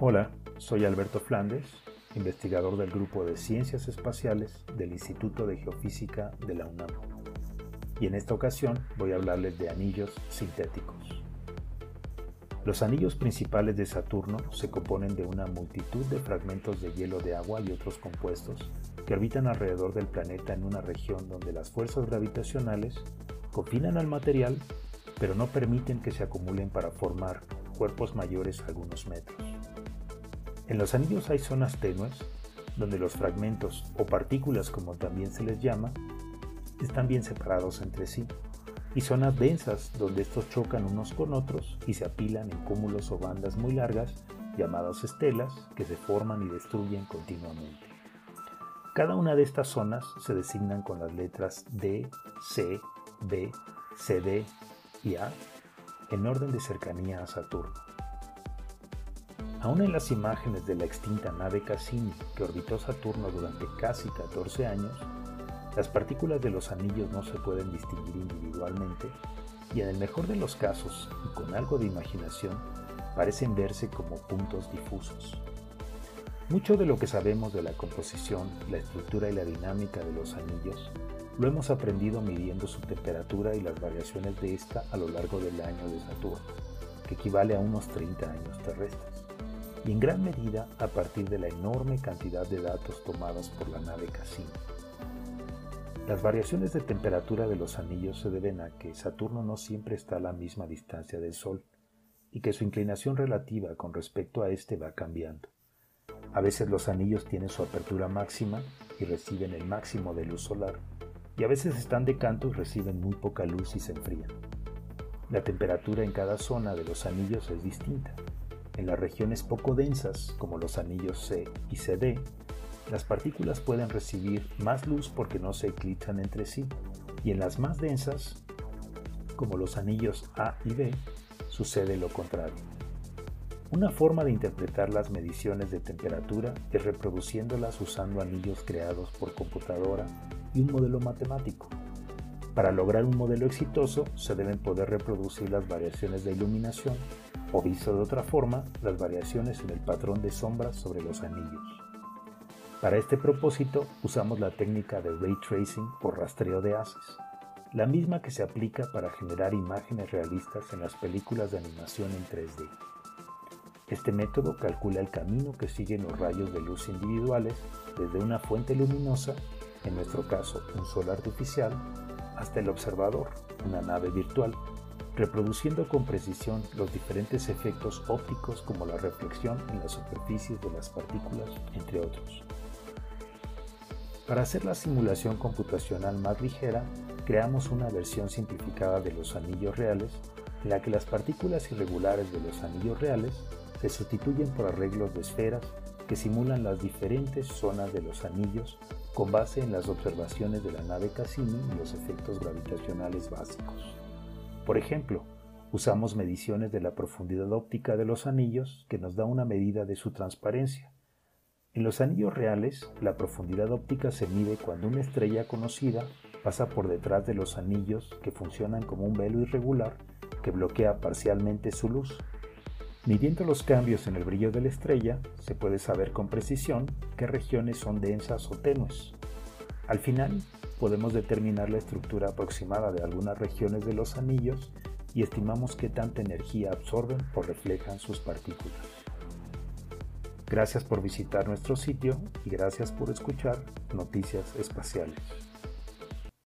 Hola, soy Alberto Flandes, investigador del Grupo de Ciencias Espaciales del Instituto de Geofísica de la UNAM. Y en esta ocasión voy a hablarles de anillos sintéticos. Los anillos principales de Saturno se componen de una multitud de fragmentos de hielo de agua y otros compuestos que orbitan alrededor del planeta en una región donde las fuerzas gravitacionales confinan al material pero no permiten que se acumulen para formar cuerpos mayores algunos metros. En los anillos hay zonas tenues, donde los fragmentos o partículas como también se les llama, están bien separados entre sí, y zonas densas donde estos chocan unos con otros y se apilan en cúmulos o bandas muy largas llamadas estelas que se forman y destruyen continuamente. Cada una de estas zonas se designan con las letras D, C, B, CD y A en orden de cercanía a Saturno. Aún en las imágenes de la extinta nave Cassini que orbitó Saturno durante casi 14 años, las partículas de los anillos no se pueden distinguir individualmente y en el mejor de los casos, y con algo de imaginación, parecen verse como puntos difusos. Mucho de lo que sabemos de la composición, la estructura y la dinámica de los anillos lo hemos aprendido midiendo su temperatura y las variaciones de esta a lo largo del año de Saturno, que equivale a unos 30 años terrestres y en gran medida a partir de la enorme cantidad de datos tomados por la nave Cassini. Las variaciones de temperatura de los anillos se deben a que Saturno no siempre está a la misma distancia del Sol y que su inclinación relativa con respecto a éste va cambiando. A veces los anillos tienen su apertura máxima y reciben el máximo de luz solar, y a veces están de canto y reciben muy poca luz y se enfrían. La temperatura en cada zona de los anillos es distinta, en las regiones poco densas, como los anillos C y CD, las partículas pueden recibir más luz porque no se eclipsan entre sí, y en las más densas, como los anillos A y B, sucede lo contrario. Una forma de interpretar las mediciones de temperatura es reproduciéndolas usando anillos creados por computadora y un modelo matemático. Para lograr un modelo exitoso se deben poder reproducir las variaciones de iluminación o visto de otra forma, las variaciones en el patrón de sombras sobre los anillos. Para este propósito usamos la técnica de ray tracing o rastreo de haces, la misma que se aplica para generar imágenes realistas en las películas de animación en 3D. Este método calcula el camino que siguen los rayos de luz individuales desde una fuente luminosa, en nuestro caso un sol artificial, hasta el observador, una nave virtual, reproduciendo con precisión los diferentes efectos ópticos como la reflexión en las superficies de las partículas, entre otros. Para hacer la simulación computacional más ligera, creamos una versión simplificada de los anillos reales, en la que las partículas irregulares de los anillos reales se sustituyen por arreglos de esferas que simulan las diferentes zonas de los anillos con base en las observaciones de la nave Cassini y los efectos gravitacionales básicos. Por ejemplo, usamos mediciones de la profundidad óptica de los anillos que nos da una medida de su transparencia. En los anillos reales, la profundidad óptica se mide cuando una estrella conocida pasa por detrás de los anillos que funcionan como un velo irregular que bloquea parcialmente su luz. Midiendo los cambios en el brillo de la estrella, se puede saber con precisión qué regiones son densas o tenues. Al final, podemos determinar la estructura aproximada de algunas regiones de los anillos y estimamos qué tanta energía absorben o reflejan sus partículas. Gracias por visitar nuestro sitio y gracias por escuchar Noticias Espaciales.